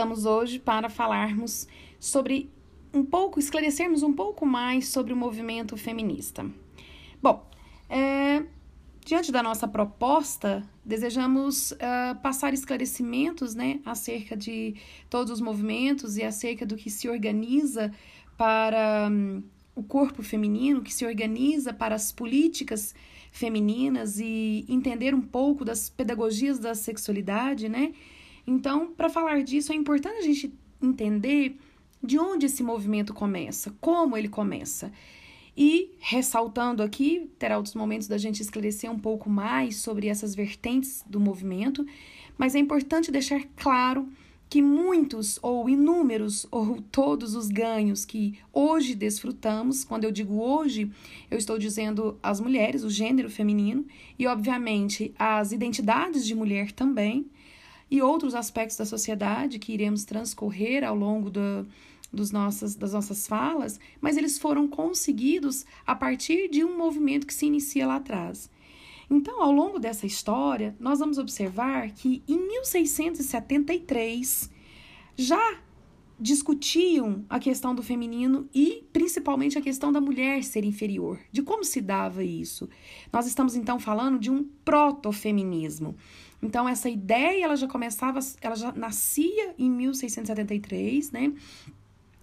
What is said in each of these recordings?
voltamos hoje para falarmos sobre um pouco, esclarecermos um pouco mais sobre o movimento feminista. Bom, é, diante da nossa proposta, desejamos uh, passar esclarecimentos né, acerca de todos os movimentos e acerca do que se organiza para um, o corpo feminino, que se organiza para as políticas femininas e entender um pouco das pedagogias da sexualidade, né? Então, para falar disso, é importante a gente entender de onde esse movimento começa, como ele começa. E, ressaltando aqui, terá outros momentos da gente esclarecer um pouco mais sobre essas vertentes do movimento, mas é importante deixar claro que muitos ou inúmeros ou todos os ganhos que hoje desfrutamos, quando eu digo hoje, eu estou dizendo as mulheres, o gênero feminino e, obviamente, as identidades de mulher também, e outros aspectos da sociedade que iremos transcorrer ao longo do, dos nossas, das nossas falas, mas eles foram conseguidos a partir de um movimento que se inicia lá atrás. Então, ao longo dessa história, nós vamos observar que em 1673 já discutiam a questão do feminino e principalmente a questão da mulher ser inferior, de como se dava isso. Nós estamos então falando de um protofeminismo. Então essa ideia ela já começava, ela já nascia em 1673, né?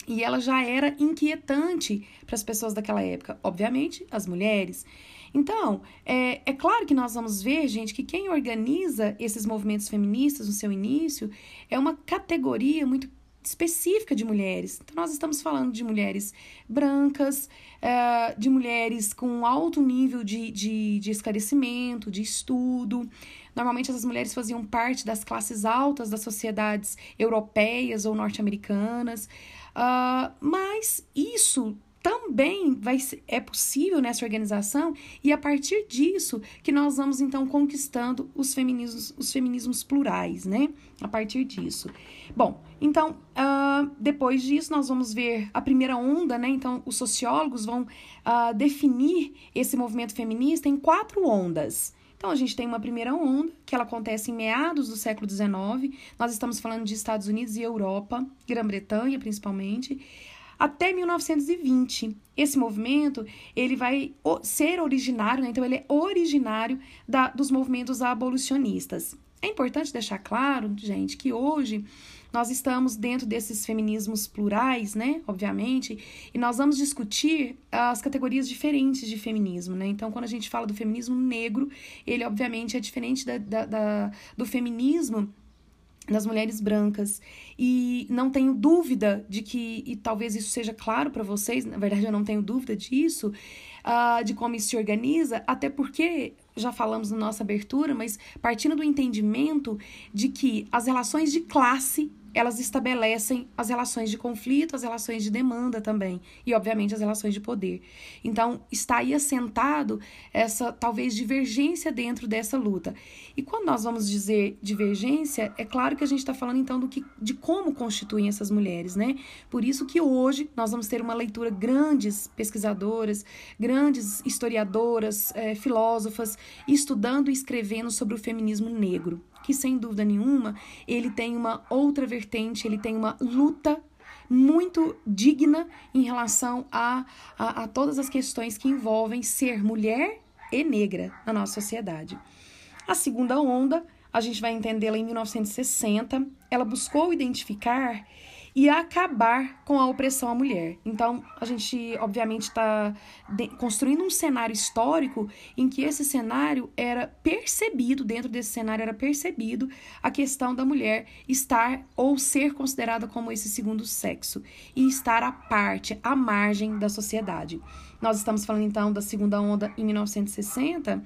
E ela já era inquietante para as pessoas daquela época, obviamente, as mulheres. Então, é, é claro que nós vamos ver, gente, que quem organiza esses movimentos feministas no seu início é uma categoria muito específica de mulheres. Então, nós estamos falando de mulheres brancas, é, de mulheres com alto nível de, de, de esclarecimento, de estudo. Normalmente, essas mulheres faziam parte das classes altas das sociedades europeias ou norte-americanas. Uh, mas isso também vai é possível nessa organização e a partir disso que nós vamos então conquistando os feminismos, os feminismos plurais, né? A partir disso. Bom, então uh, depois disso nós vamos ver a primeira onda, né? Então os sociólogos vão uh, definir esse movimento feminista em quatro ondas. Então, a gente tem uma primeira onda, que ela acontece em meados do século XIX. Nós estamos falando de Estados Unidos e Europa, Grã-Bretanha principalmente até 1920. Esse movimento ele vai ser originário, né? então ele é originário da, dos movimentos abolicionistas. É importante deixar claro, gente, que hoje nós estamos dentro desses feminismos plurais, né? Obviamente, e nós vamos discutir as categorias diferentes de feminismo, né? Então, quando a gente fala do feminismo negro, ele obviamente é diferente da, da, da do feminismo das mulheres brancas. E não tenho dúvida de que, e talvez isso seja claro para vocês, na verdade eu não tenho dúvida disso, uh, de como isso se organiza, até porque já falamos na nossa abertura, mas partindo do entendimento de que as relações de classe elas estabelecem as relações de conflito, as relações de demanda também, e obviamente as relações de poder. Então, está aí assentado essa talvez divergência dentro dessa luta. E quando nós vamos dizer divergência, é claro que a gente está falando então do que, de como constituem essas mulheres, né? Por isso que hoje nós vamos ter uma leitura grandes pesquisadoras, grandes historiadoras, é, filósofas, estudando e escrevendo sobre o feminismo negro que sem dúvida nenhuma ele tem uma outra vertente, ele tem uma luta muito digna em relação a, a, a todas as questões que envolvem ser mulher e negra na nossa sociedade. A segunda onda, a gente vai entendê-la em 1960, ela buscou identificar e acabar com a opressão à mulher. Então, a gente, obviamente, está construindo um cenário histórico em que esse cenário era percebido, dentro desse cenário era percebido a questão da mulher estar ou ser considerada como esse segundo sexo e estar à parte, à margem da sociedade. Nós estamos falando então da segunda onda em 1960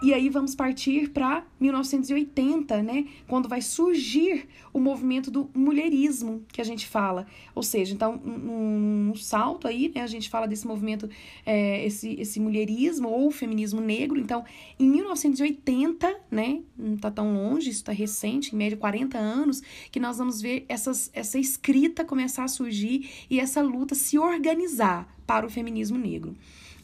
e aí vamos partir para 1980, né? Quando vai surgir o movimento do mulherismo, que a gente fala. Ou seja, então, um, um salto aí, né? A gente fala desse movimento, é, esse, esse mulherismo ou feminismo negro. Então, em 1980, né? Não tá tão longe, isso tá recente, em média 40 anos, que nós vamos ver essas, essa escrita começar a surgir e essa luta se organizar para o feminismo negro.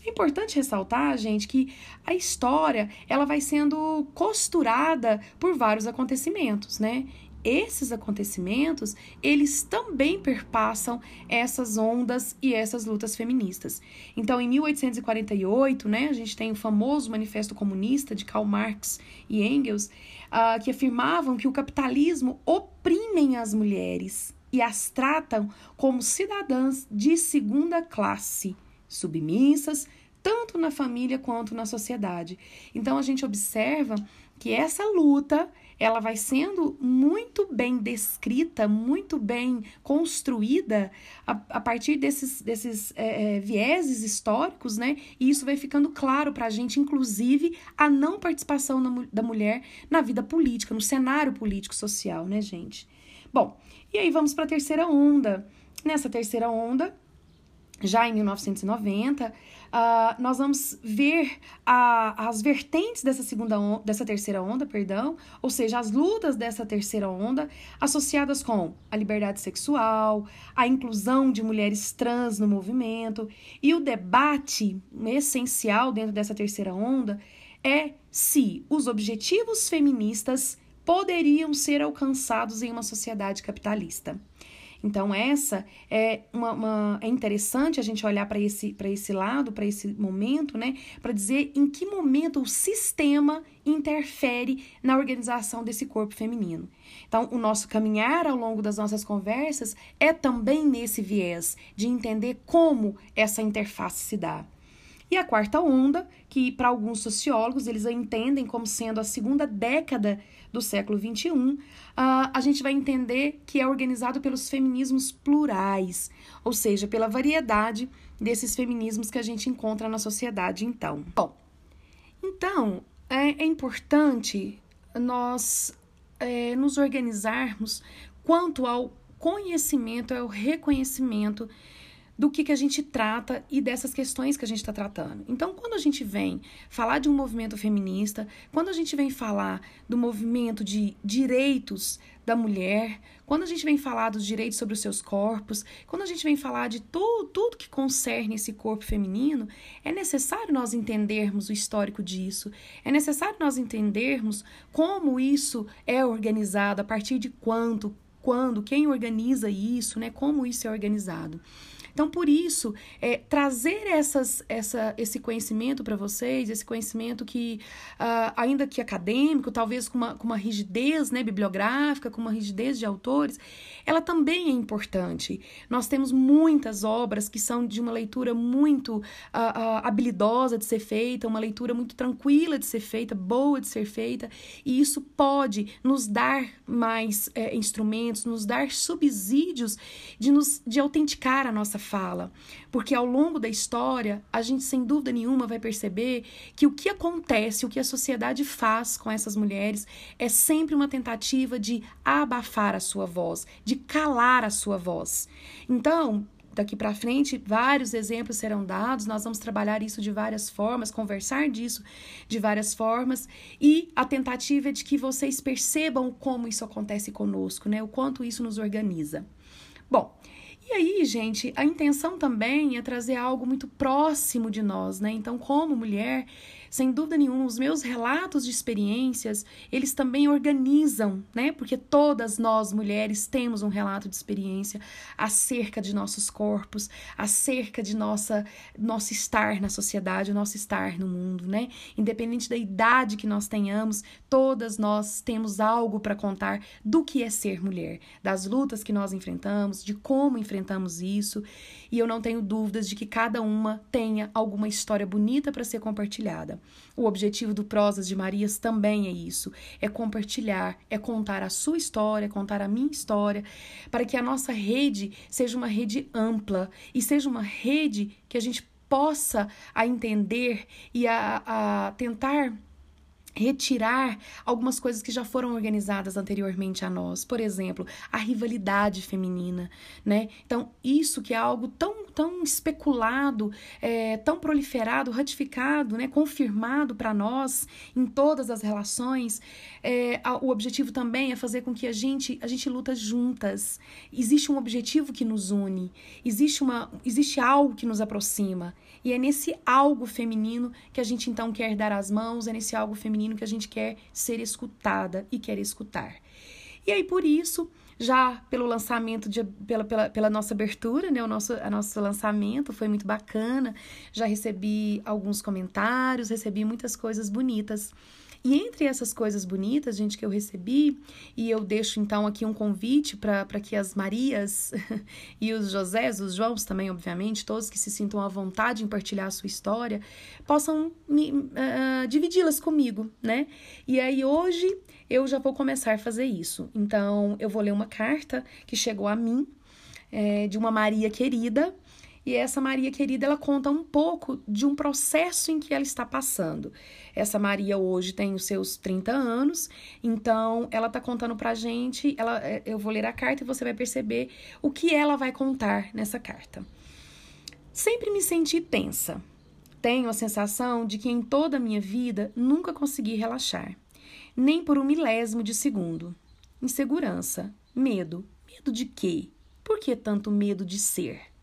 É importante ressaltar, gente, que a história ela vai sendo costurada por vários acontecimentos, né? esses acontecimentos, eles também perpassam essas ondas e essas lutas feministas. Então, em 1848, né, a gente tem o famoso Manifesto Comunista de Karl Marx e Engels, uh, que afirmavam que o capitalismo oprime as mulheres e as tratam como cidadãs de segunda classe, submissas, tanto na família quanto na sociedade. Então a gente observa que essa luta ela vai sendo muito bem descrita, muito bem construída a, a partir desses, desses é, vieses históricos, né? E isso vai ficando claro para a gente, inclusive, a não participação na, da mulher na vida política, no cenário político-social, né, gente? Bom, e aí vamos para a terceira onda. Nessa terceira onda, já em 1990, uh, nós vamos ver a, as vertentes dessa segunda dessa terceira onda, perdão, ou seja, as lutas dessa terceira onda associadas com a liberdade sexual, a inclusão de mulheres trans no movimento e o debate essencial dentro dessa terceira onda é se os objetivos feministas poderiam ser alcançados em uma sociedade capitalista. Então, essa é uma, uma é interessante a gente olhar para esse, esse lado, para esse momento, né? Para dizer em que momento o sistema interfere na organização desse corpo feminino. Então, o nosso caminhar ao longo das nossas conversas é também nesse viés de entender como essa interface se dá. E a quarta onda, que para alguns sociólogos eles a entendem como sendo a segunda década do século XXI, uh, a gente vai entender que é organizado pelos feminismos plurais, ou seja, pela variedade desses feminismos que a gente encontra na sociedade, então. Bom, então é, é importante nós é, nos organizarmos quanto ao conhecimento, ao reconhecimento do que, que a gente trata e dessas questões que a gente está tratando. Então, quando a gente vem falar de um movimento feminista, quando a gente vem falar do movimento de direitos da mulher, quando a gente vem falar dos direitos sobre os seus corpos, quando a gente vem falar de tudo, tudo que concerne esse corpo feminino, é necessário nós entendermos o histórico disso, é necessário nós entendermos como isso é organizado, a partir de quanto, quando, quem organiza isso, né? Como isso é organizado. Então, por isso, é, trazer essas, essa, esse conhecimento para vocês, esse conhecimento que, uh, ainda que acadêmico, talvez com uma, com uma rigidez né, bibliográfica, com uma rigidez de autores, ela também é importante. Nós temos muitas obras que são de uma leitura muito uh, uh, habilidosa de ser feita, uma leitura muito tranquila de ser feita, boa de ser feita, e isso pode nos dar mais é, instrumentos, nos dar subsídios de, nos, de autenticar a nossa fala, porque ao longo da história, a gente sem dúvida nenhuma vai perceber que o que acontece, o que a sociedade faz com essas mulheres é sempre uma tentativa de abafar a sua voz, de calar a sua voz. Então, daqui para frente, vários exemplos serão dados, nós vamos trabalhar isso de várias formas, conversar disso de várias formas, e a tentativa é de que vocês percebam como isso acontece conosco, né? O quanto isso nos organiza. Bom, e aí, gente, a intenção também é trazer algo muito próximo de nós, né? Então, como mulher, sem dúvida nenhuma, os meus relatos de experiências, eles também organizam, né? Porque todas nós mulheres temos um relato de experiência acerca de nossos corpos, acerca de nossa nosso estar na sociedade, o nosso estar no mundo, né? Independente da idade que nós tenhamos, todas nós temos algo para contar do que é ser mulher, das lutas que nós enfrentamos, de como enfrentamos isso, e eu não tenho dúvidas de que cada uma tenha alguma história bonita para ser compartilhada. O objetivo do Prosas de Marias também é isso: é compartilhar, é contar a sua história, contar a minha história, para que a nossa rede seja uma rede ampla e seja uma rede que a gente possa a entender e a, a tentar retirar algumas coisas que já foram organizadas anteriormente a nós. Por exemplo, a rivalidade feminina, né? Então, isso que é algo tão, tão especulado, é, tão proliferado, ratificado, né? confirmado para nós em todas as relações, é, o objetivo também é fazer com que a gente, a gente luta juntas. Existe um objetivo que nos une, existe, uma, existe algo que nos aproxima. E é nesse algo feminino que a gente então quer dar as mãos, é nesse algo feminino que a gente quer ser escutada e quer escutar. E aí, por isso, já pelo lançamento, de, pela, pela, pela nossa abertura, né? O nosso, a nosso lançamento foi muito bacana. Já recebi alguns comentários, recebi muitas coisas bonitas. E entre essas coisas bonitas, gente, que eu recebi, e eu deixo então aqui um convite para que as Marias e os Josés, os Joãos também, obviamente, todos que se sintam à vontade em partilhar a sua história, possam uh, dividi-las comigo, né? E aí hoje eu já vou começar a fazer isso. Então eu vou ler uma carta que chegou a mim, é, de uma Maria querida, e essa Maria querida, ela conta um pouco de um processo em que ela está passando. Essa Maria hoje tem os seus 30 anos, então ela está contando pra gente, ela, é, eu vou ler a carta e você vai perceber o que ela vai contar nessa carta. Sempre me senti tensa. Tenho a sensação de que em toda a minha vida nunca consegui relaxar, nem por um milésimo de segundo. Insegurança, medo. Medo de quê? Por que tanto medo de ser?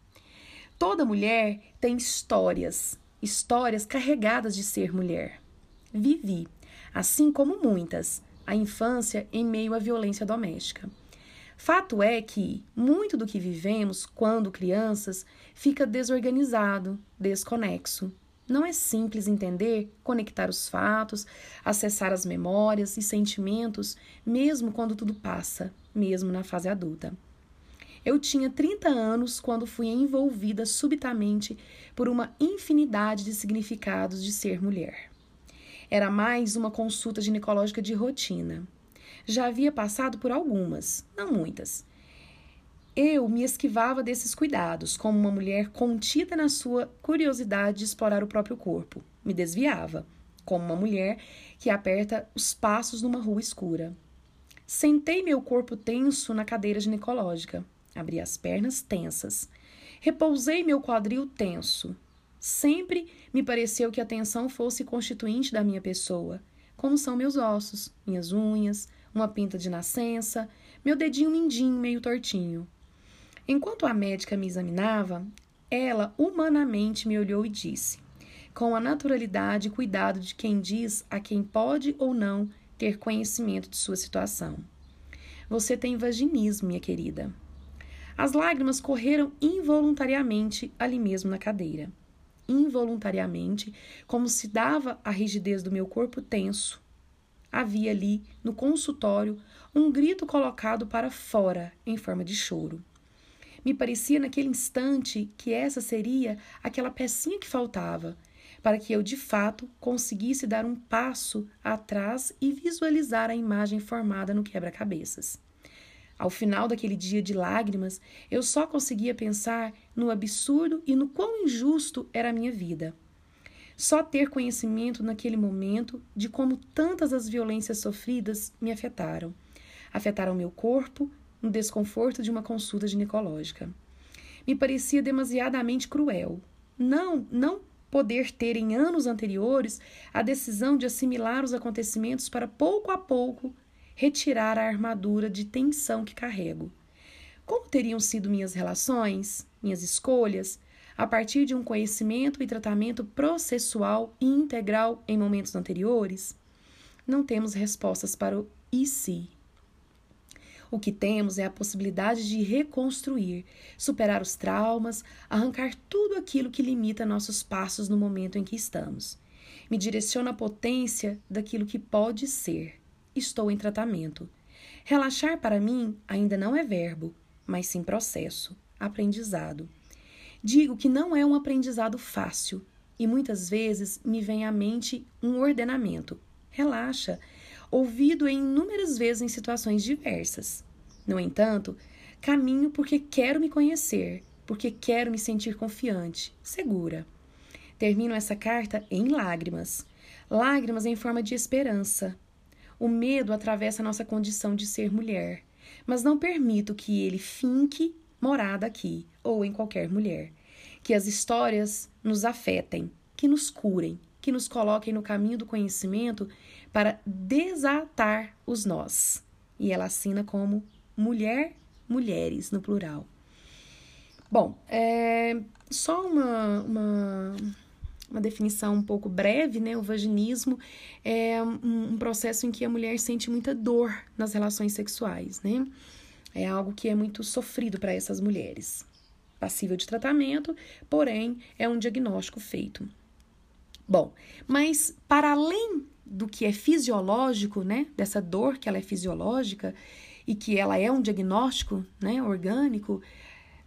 Toda mulher tem histórias, histórias carregadas de ser mulher. Vivi, assim como muitas, a infância em meio à violência doméstica. Fato é que muito do que vivemos quando crianças fica desorganizado, desconexo. Não é simples entender, conectar os fatos, acessar as memórias e sentimentos, mesmo quando tudo passa, mesmo na fase adulta. Eu tinha 30 anos quando fui envolvida subitamente por uma infinidade de significados de ser mulher. Era mais uma consulta ginecológica de rotina. Já havia passado por algumas, não muitas. Eu me esquivava desses cuidados, como uma mulher contida na sua curiosidade de explorar o próprio corpo. Me desviava, como uma mulher que aperta os passos numa rua escura. Sentei meu corpo tenso na cadeira ginecológica. Abri as pernas tensas. Repousei meu quadril tenso. Sempre me pareceu que a tensão fosse constituinte da minha pessoa, como são meus ossos, minhas unhas, uma pinta de nascença, meu dedinho mindinho meio tortinho. Enquanto a médica me examinava, ela humanamente me olhou e disse, com a naturalidade e cuidado de quem diz a quem pode ou não ter conhecimento de sua situação. Você tem vaginismo, minha querida. As lágrimas correram involuntariamente ali mesmo na cadeira. Involuntariamente, como se dava a rigidez do meu corpo tenso. Havia ali, no consultório, um grito colocado para fora, em forma de choro. Me parecia naquele instante que essa seria aquela pecinha que faltava, para que eu de fato conseguisse dar um passo atrás e visualizar a imagem formada no quebra-cabeças. Ao final daquele dia de lágrimas, eu só conseguia pensar no absurdo e no quão injusto era a minha vida. Só ter conhecimento naquele momento de como tantas as violências sofridas me afetaram. Afetaram meu corpo no desconforto de uma consulta ginecológica. Me parecia demasiadamente cruel. Não, não poder ter em anos anteriores a decisão de assimilar os acontecimentos para pouco a pouco retirar a armadura de tensão que carrego. Como teriam sido minhas relações, minhas escolhas, a partir de um conhecimento e tratamento processual e integral em momentos anteriores? Não temos respostas para o e se. O que temos é a possibilidade de reconstruir, superar os traumas, arrancar tudo aquilo que limita nossos passos no momento em que estamos. Me direciona a potência daquilo que pode ser estou em tratamento. Relaxar para mim ainda não é verbo, mas sim processo, aprendizado. Digo que não é um aprendizado fácil e muitas vezes me vem à mente um ordenamento. Relaxa, ouvido em inúmeras vezes em situações diversas. No entanto, caminho porque quero me conhecer, porque quero me sentir confiante, segura. Termino essa carta em lágrimas. Lágrimas em forma de esperança, o medo atravessa nossa condição de ser mulher, mas não permito que ele finque morada aqui ou em qualquer mulher. Que as histórias nos afetem, que nos curem, que nos coloquem no caminho do conhecimento para desatar os nós. E ela assina como mulher, mulheres, no plural. Bom, é, só uma, uma uma definição um pouco breve, né? O vaginismo é um, um processo em que a mulher sente muita dor nas relações sexuais, né? É algo que é muito sofrido para essas mulheres. Passível de tratamento, porém, é um diagnóstico feito. Bom, mas para além do que é fisiológico, né, dessa dor que ela é fisiológica e que ela é um diagnóstico, né, orgânico,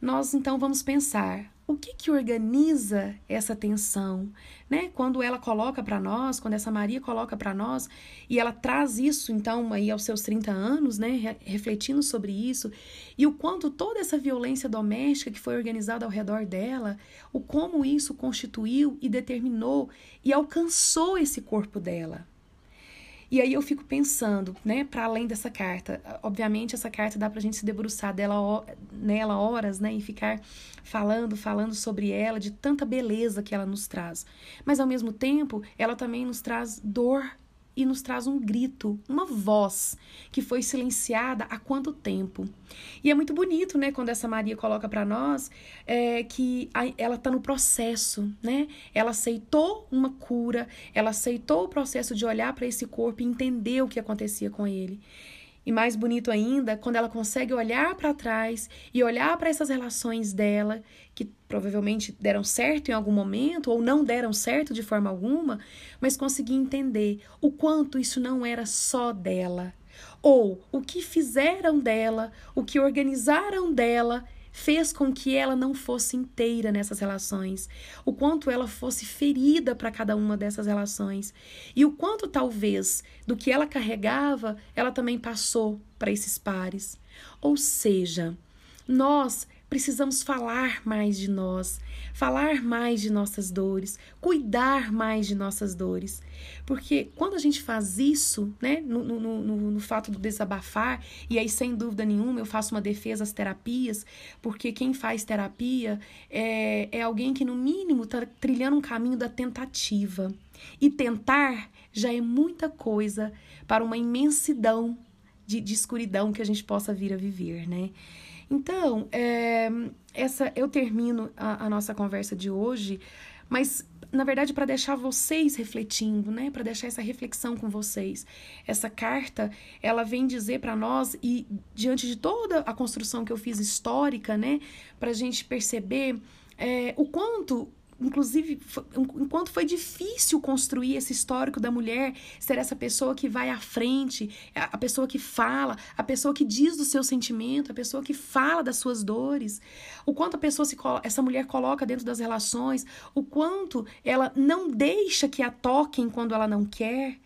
nós então vamos pensar o que que organiza essa tensão, né? Quando ela coloca para nós, quando essa Maria coloca para nós e ela traz isso então aí aos seus 30 anos, né, refletindo sobre isso, e o quanto toda essa violência doméstica que foi organizada ao redor dela, o como isso constituiu e determinou e alcançou esse corpo dela, e aí eu fico pensando, né, para além dessa carta, obviamente essa carta dá pra gente se debruçar dela, nela horas, né, e ficar falando, falando sobre ela, de tanta beleza que ela nos traz. Mas ao mesmo tempo, ela também nos traz dor e nos traz um grito, uma voz que foi silenciada há quanto tempo. E é muito bonito, né, quando essa Maria coloca para nós é, que a, ela está no processo, né? Ela aceitou uma cura, ela aceitou o processo de olhar para esse corpo e entender o que acontecia com ele. E mais bonito ainda, quando ela consegue olhar para trás e olhar para essas relações dela, que provavelmente deram certo em algum momento ou não deram certo de forma alguma, mas conseguir entender o quanto isso não era só dela, ou o que fizeram dela, o que organizaram dela fez com que ela não fosse inteira nessas relações, o quanto ela fosse ferida para cada uma dessas relações e o quanto talvez do que ela carregava, ela também passou para esses pares. Ou seja, nós precisamos falar mais de nós, falar mais de nossas dores, cuidar mais de nossas dores. Porque quando a gente faz isso, né, no, no, no, no fato do desabafar, e aí sem dúvida nenhuma eu faço uma defesa às terapias, porque quem faz terapia é, é alguém que, no mínimo, está trilhando um caminho da tentativa. E tentar já é muita coisa para uma imensidão de, de escuridão que a gente possa vir a viver, né? Então, é, essa eu termino a, a nossa conversa de hoje, mas na verdade para deixar vocês refletindo, né, para deixar essa reflexão com vocês. Essa carta, ela vem dizer para nós e diante de toda a construção que eu fiz histórica, né, para a gente perceber é, o quanto inclusive, enquanto foi difícil construir esse histórico da mulher ser essa pessoa que vai à frente, a pessoa que fala, a pessoa que diz do seu sentimento, a pessoa que fala das suas dores, o quanto a pessoa se essa mulher coloca dentro das relações, o quanto ela não deixa que a toquem quando ela não quer.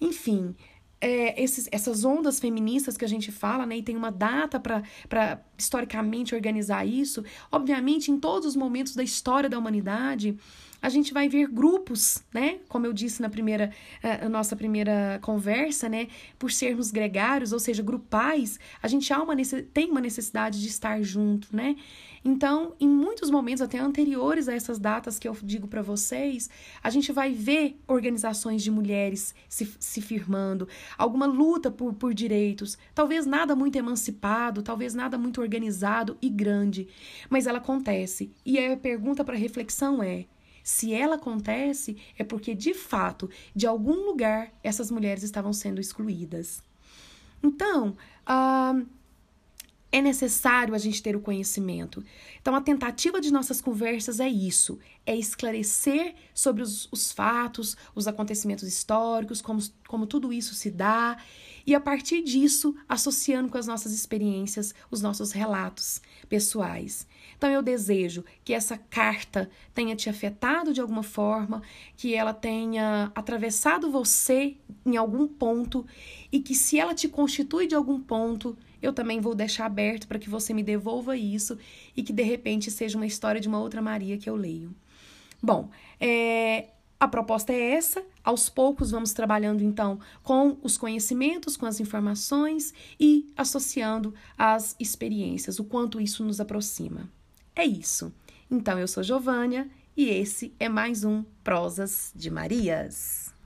Enfim, é, esses, essas ondas feministas que a gente fala, né, e tem uma data para historicamente organizar isso, obviamente, em todos os momentos da história da humanidade, a gente vai ver grupos, né? Como eu disse na primeira, uh, nossa primeira conversa, né? Por sermos gregários, ou seja, grupais, a gente há uma, tem uma necessidade de estar junto, né? Então, em muitos momentos, até anteriores a essas datas que eu digo para vocês, a gente vai ver organizações de mulheres se, se firmando, alguma luta por, por direitos, talvez nada muito emancipado, talvez nada muito organizado e grande, mas ela acontece. E a pergunta para reflexão é: se ela acontece, é porque de fato, de algum lugar, essas mulheres estavam sendo excluídas. Então, é necessário a gente ter o conhecimento. Então, a tentativa de nossas conversas é isso: é esclarecer sobre os, os fatos, os acontecimentos históricos, como, como tudo isso se dá, e a partir disso, associando com as nossas experiências, os nossos relatos pessoais. Então eu desejo que essa carta tenha te afetado de alguma forma, que ela tenha atravessado você em algum ponto e que se ela te constitui de algum ponto, eu também vou deixar aberto para que você me devolva isso e que de repente seja uma história de uma outra Maria que eu leio. Bom, é, a proposta é essa. Aos poucos vamos trabalhando então com os conhecimentos, com as informações e associando as experiências, o quanto isso nos aproxima. É isso. Então eu sou Giovânia e esse é mais um Prosas de Marias.